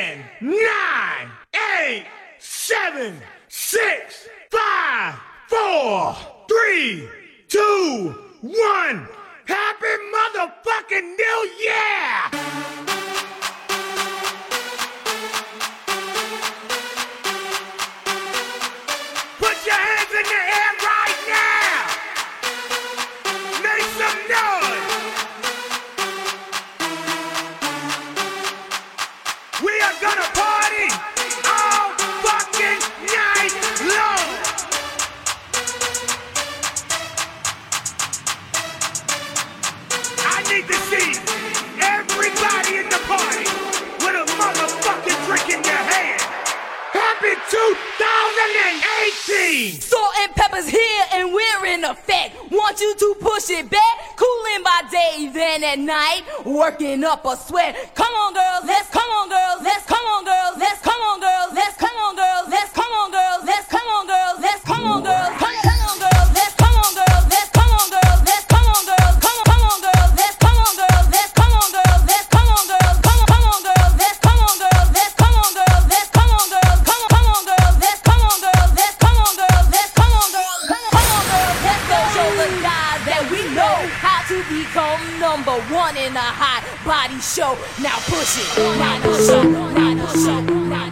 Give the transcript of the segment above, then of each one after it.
10, 9, 8, 7, 6, 5, 4, 3, 2, 1. Happy motherfucking New Year! Put your hands in the air, right? 2018. Salt and Pepa's here and we're in effect. Want you to push it back, cooling by day, then at night, working up a sweat. Come on, girls, let's come on, girls, let's show. Now push it. Now push it.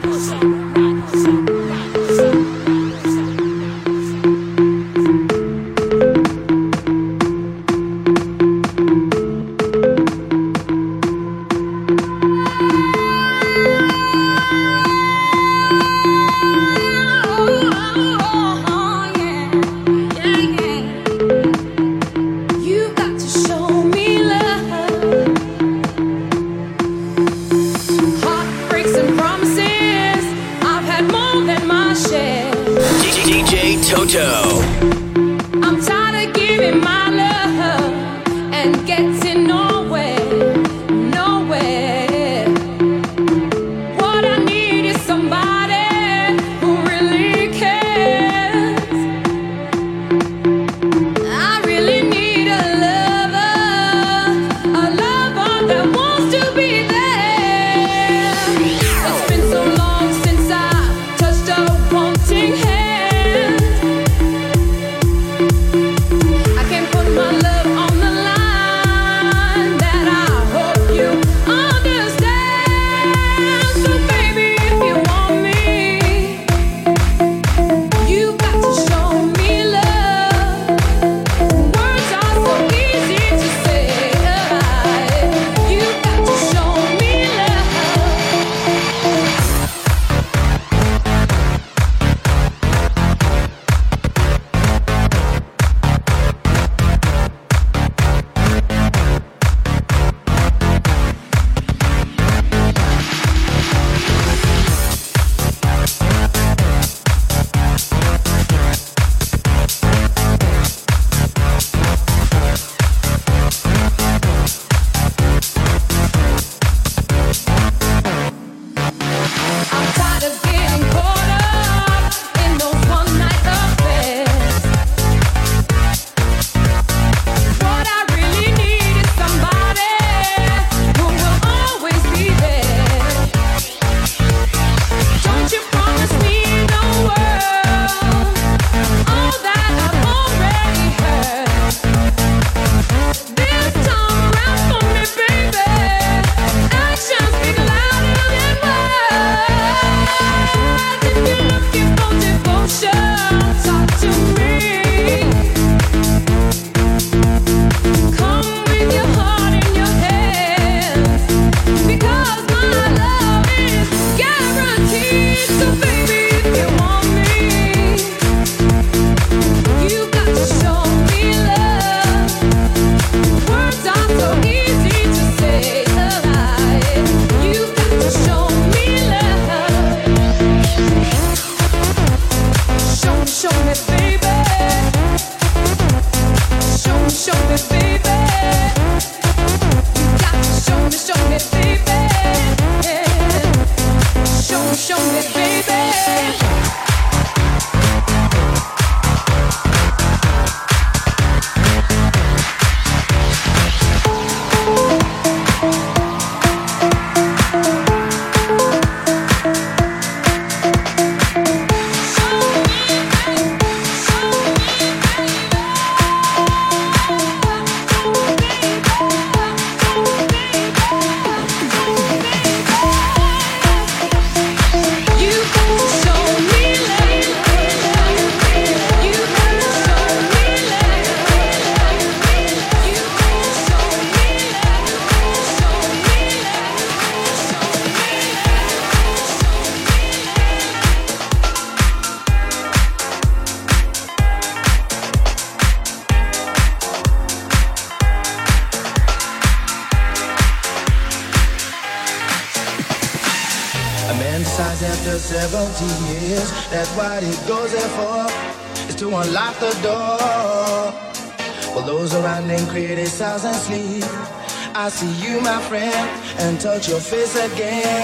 touch your face again.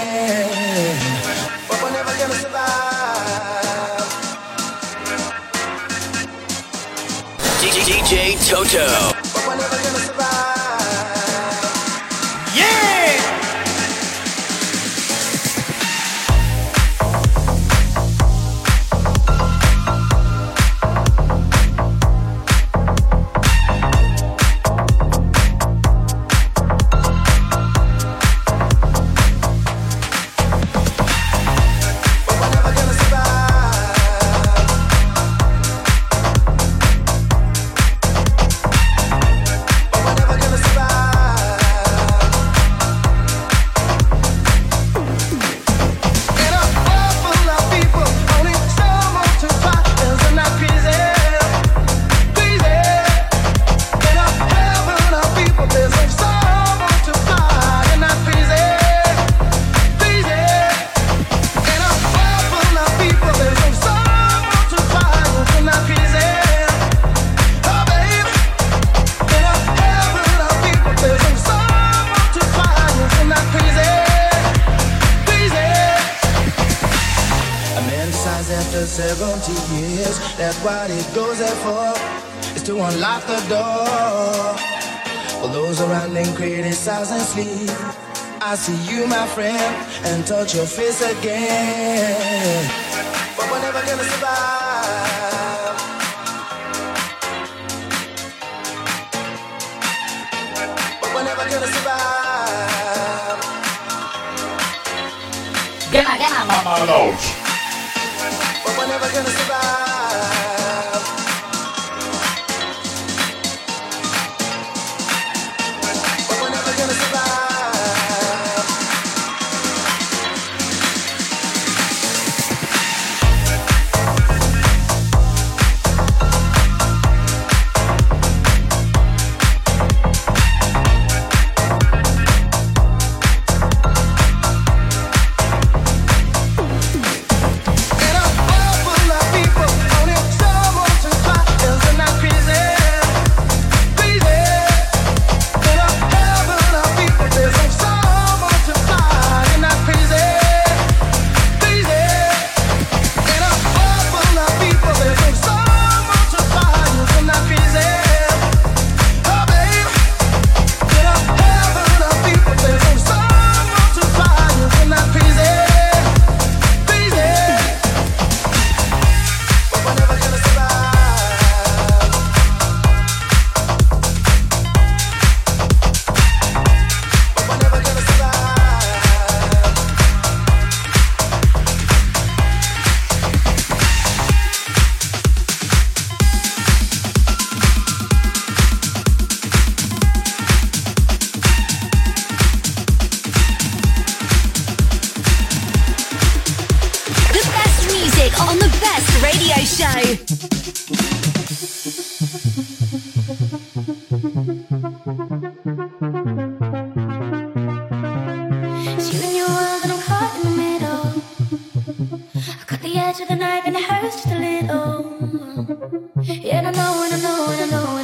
touch your face again. I cut the edge of the knife and it hurts just a little. Yeah, I know, and I know, and I know.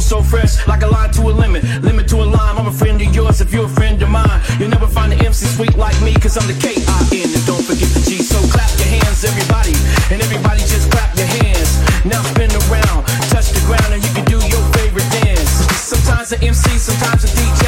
soul so fresh, like a line to a limit, limit to a line. I'm a friend of yours if you're a friend of mine. You'll never find an MC sweet like me, cause I'm the K-I-N, and don't forget the G. So clap your hands, everybody, and everybody just clap your hands. Now spin around, touch the ground, and you can do your favorite dance. Sometimes an MC, sometimes a DJ.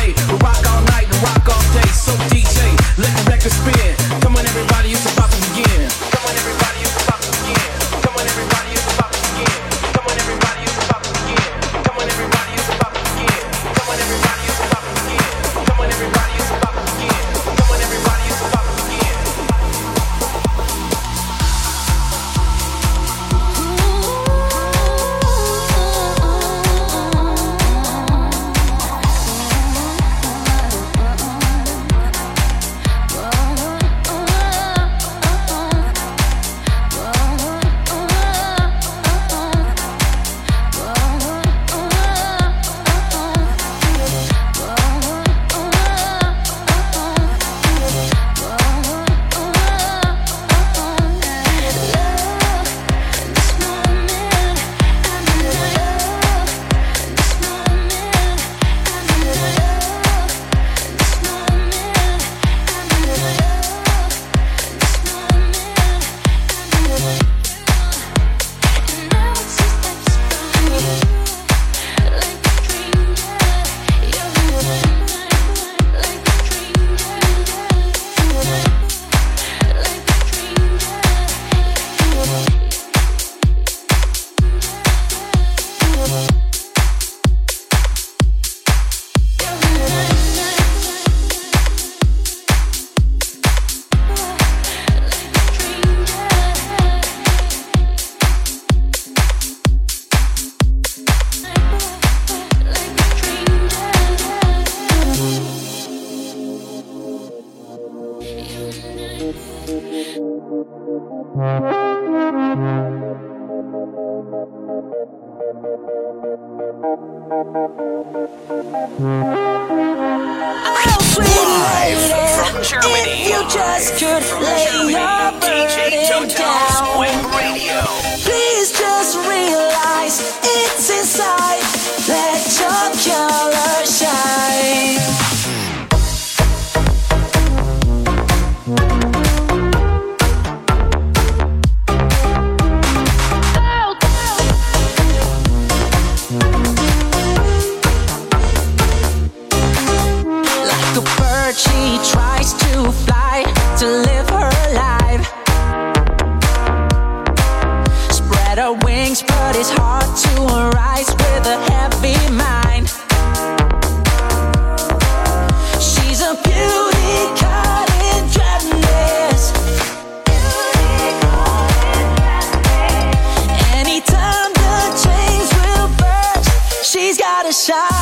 shine.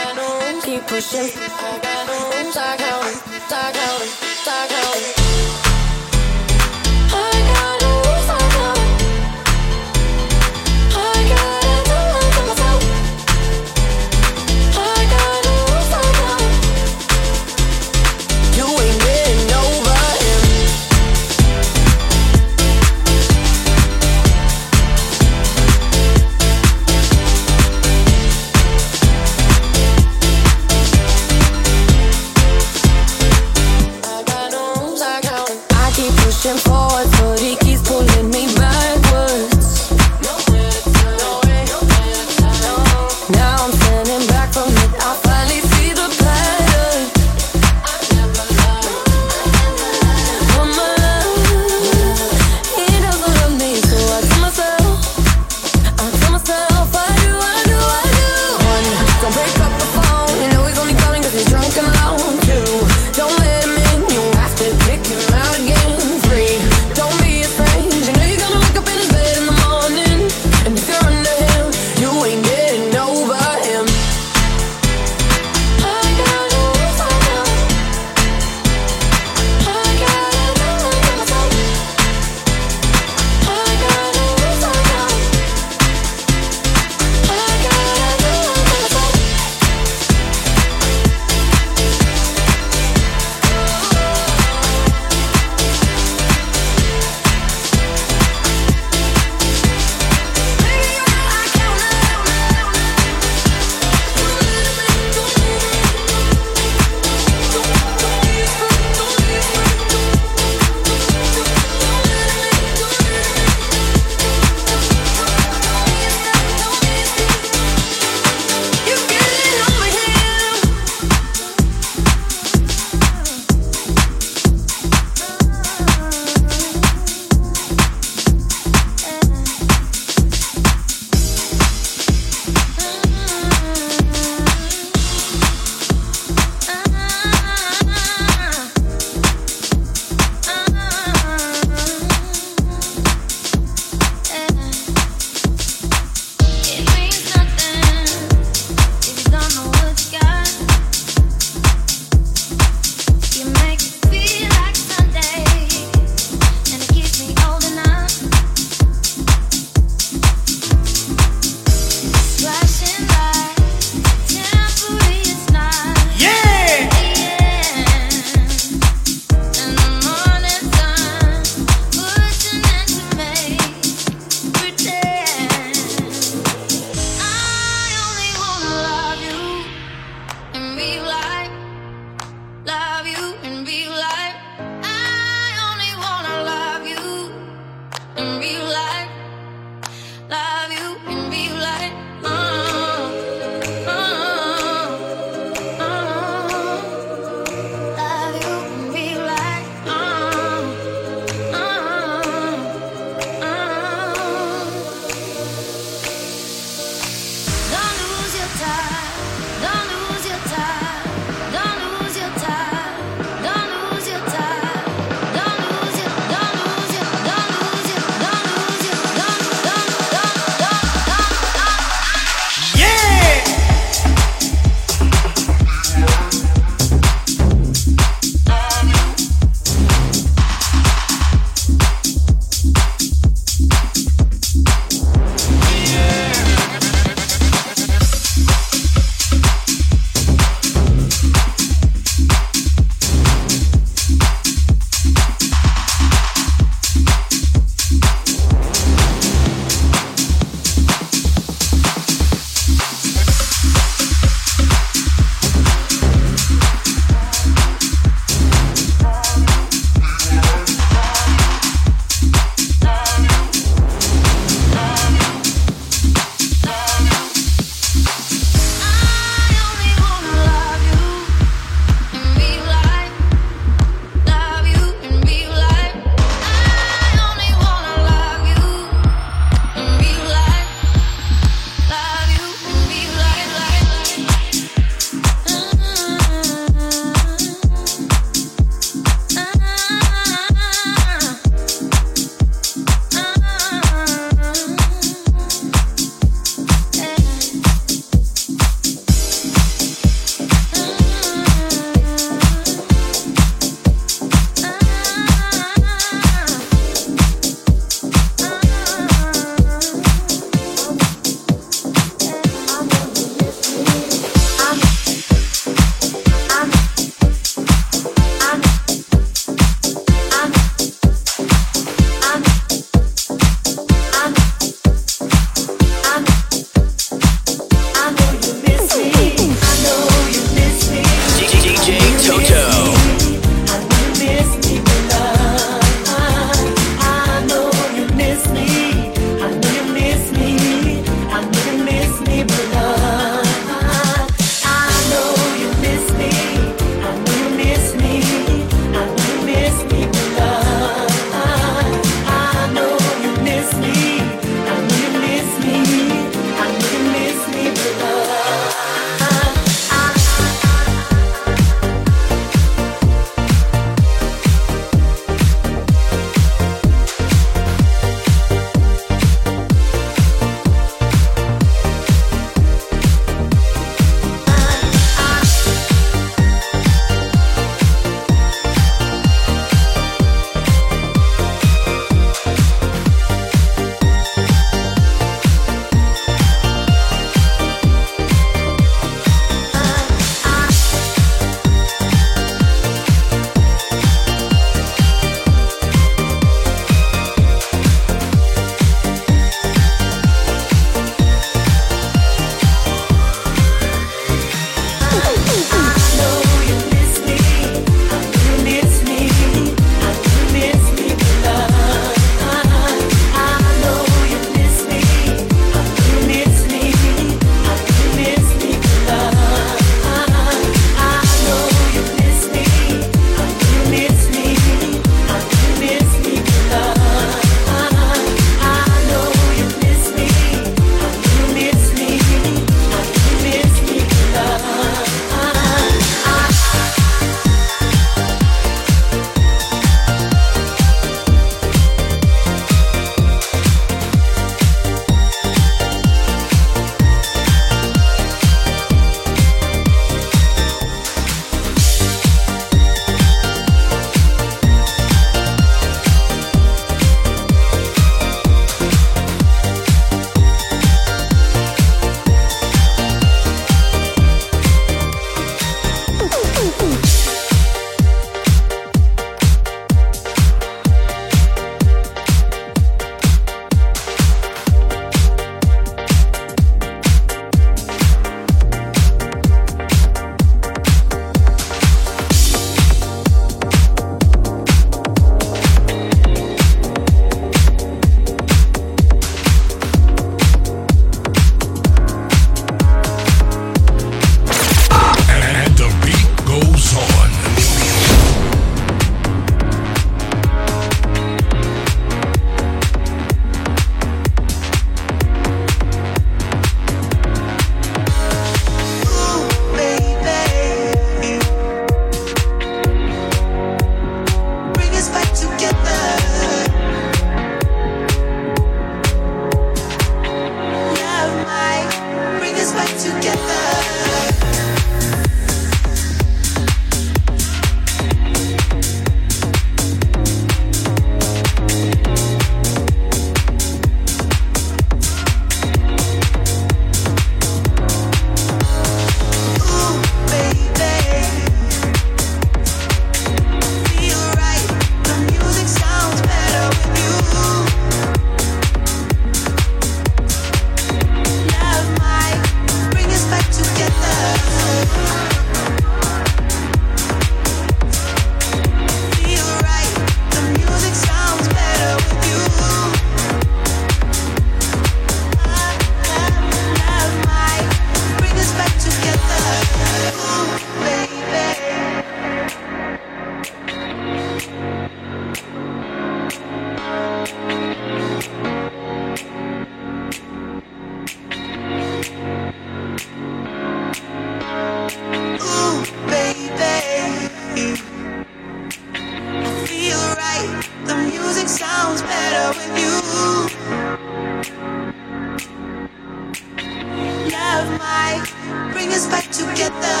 love might bring us back together.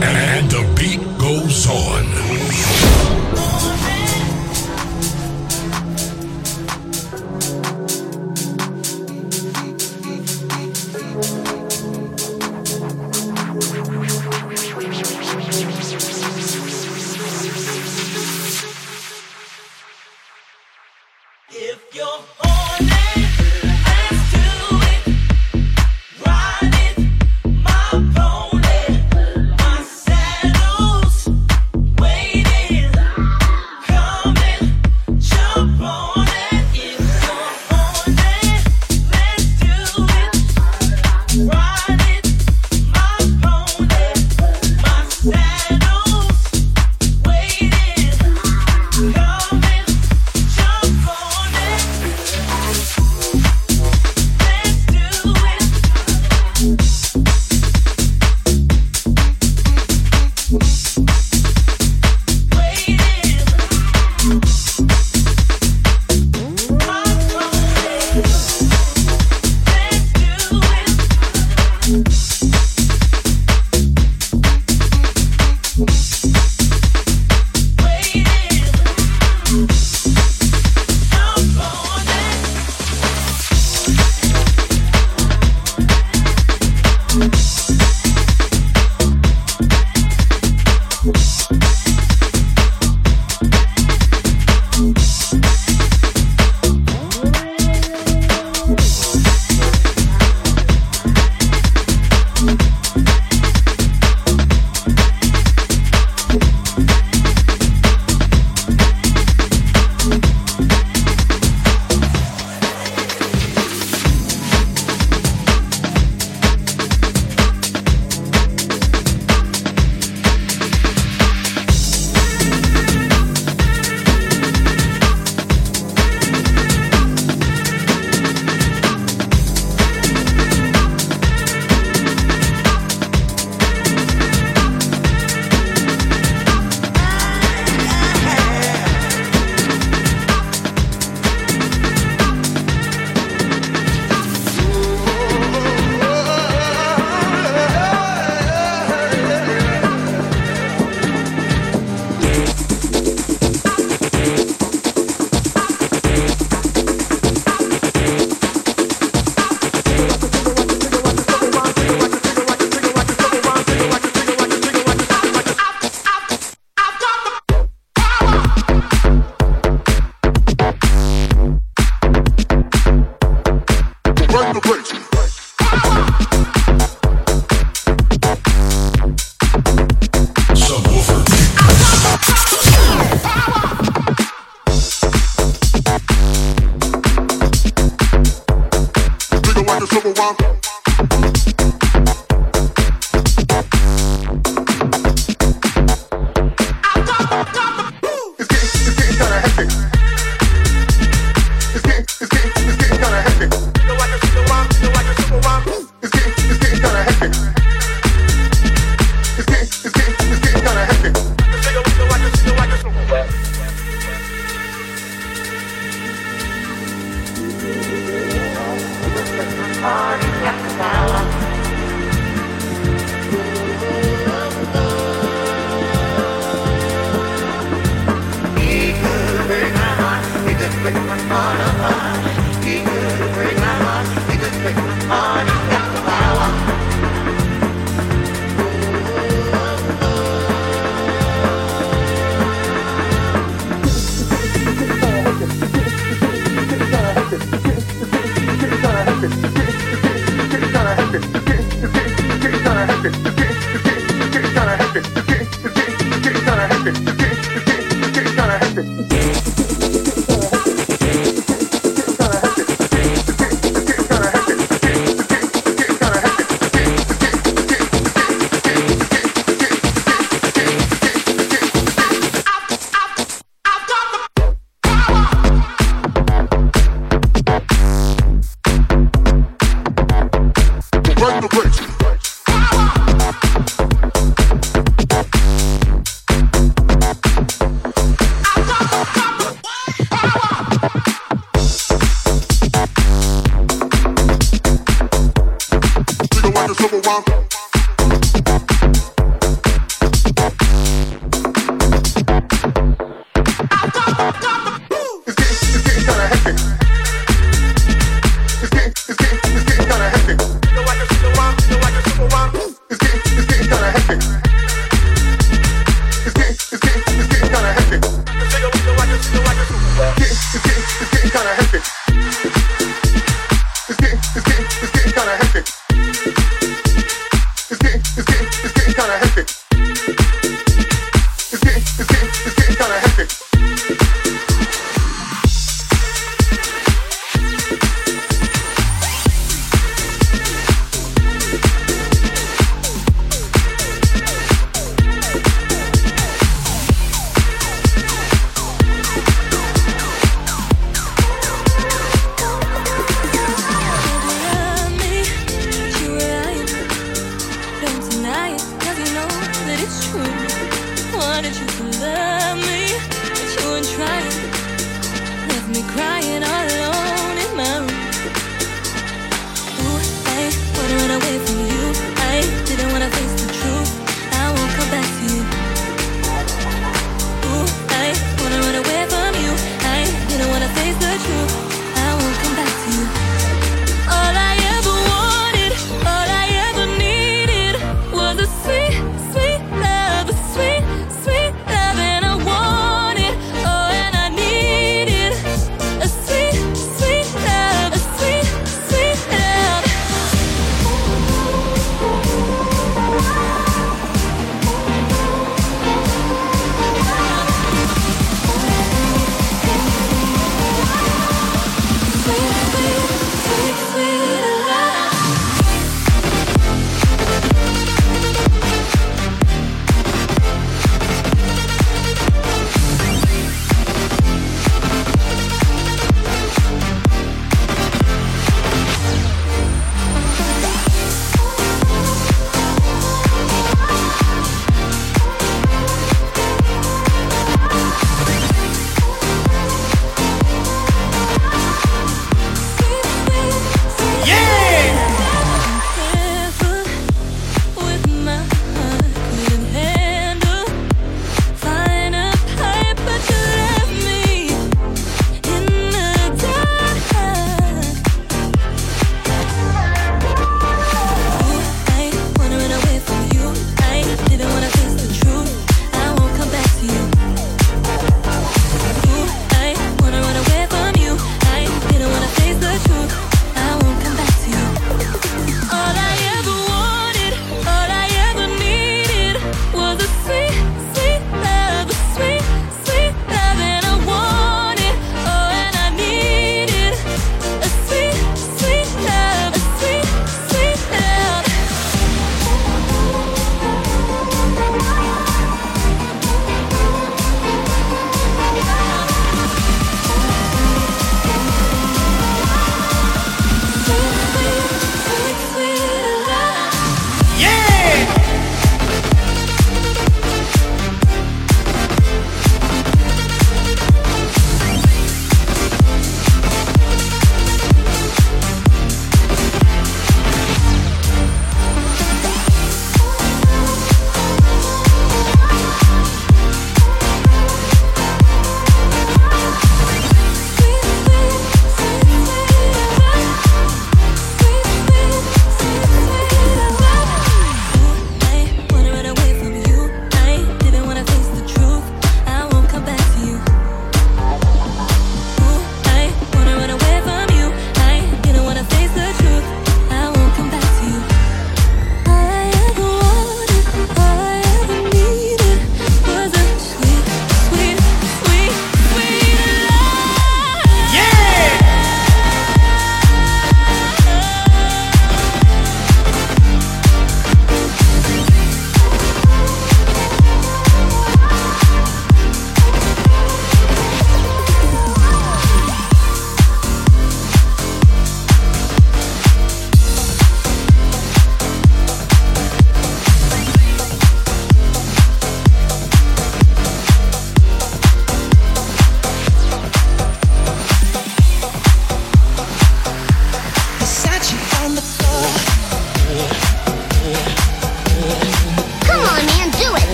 And the beat goes on.